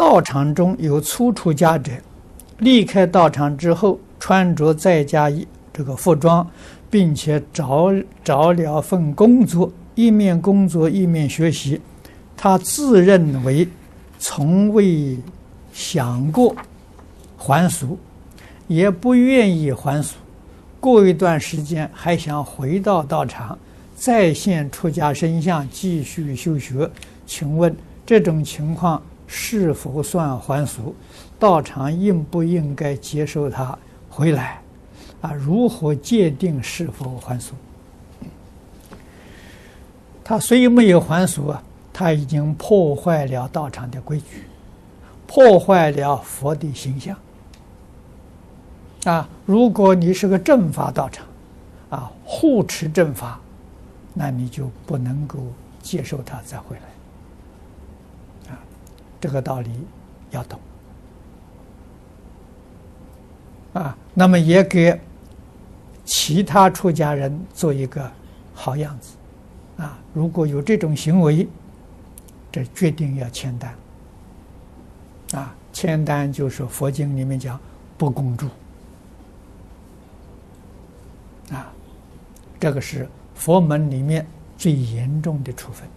道场中有初出家者，离开道场之后，穿着在家衣这个服装，并且找找了份工作，一面工作一面学习。他自认为从未想过还俗，也不愿意还俗。过一段时间，还想回到道场，再现出家身相，继续修学。请问这种情况是否算还俗？道场应不应该接受他回来？啊，如何界定是否还俗？他虽没有还俗啊，他已经破坏了道场的规矩，破坏了佛的形象。啊，如果你是个正法道场，啊，护持正法，那你就不能够接受他再回来。这个道理要懂啊，那么也给其他出家人做一个好样子啊。如果有这种行为，这决定要签单啊。签单就是佛经里面讲不恭祝啊，这个是佛门里面最严重的处分。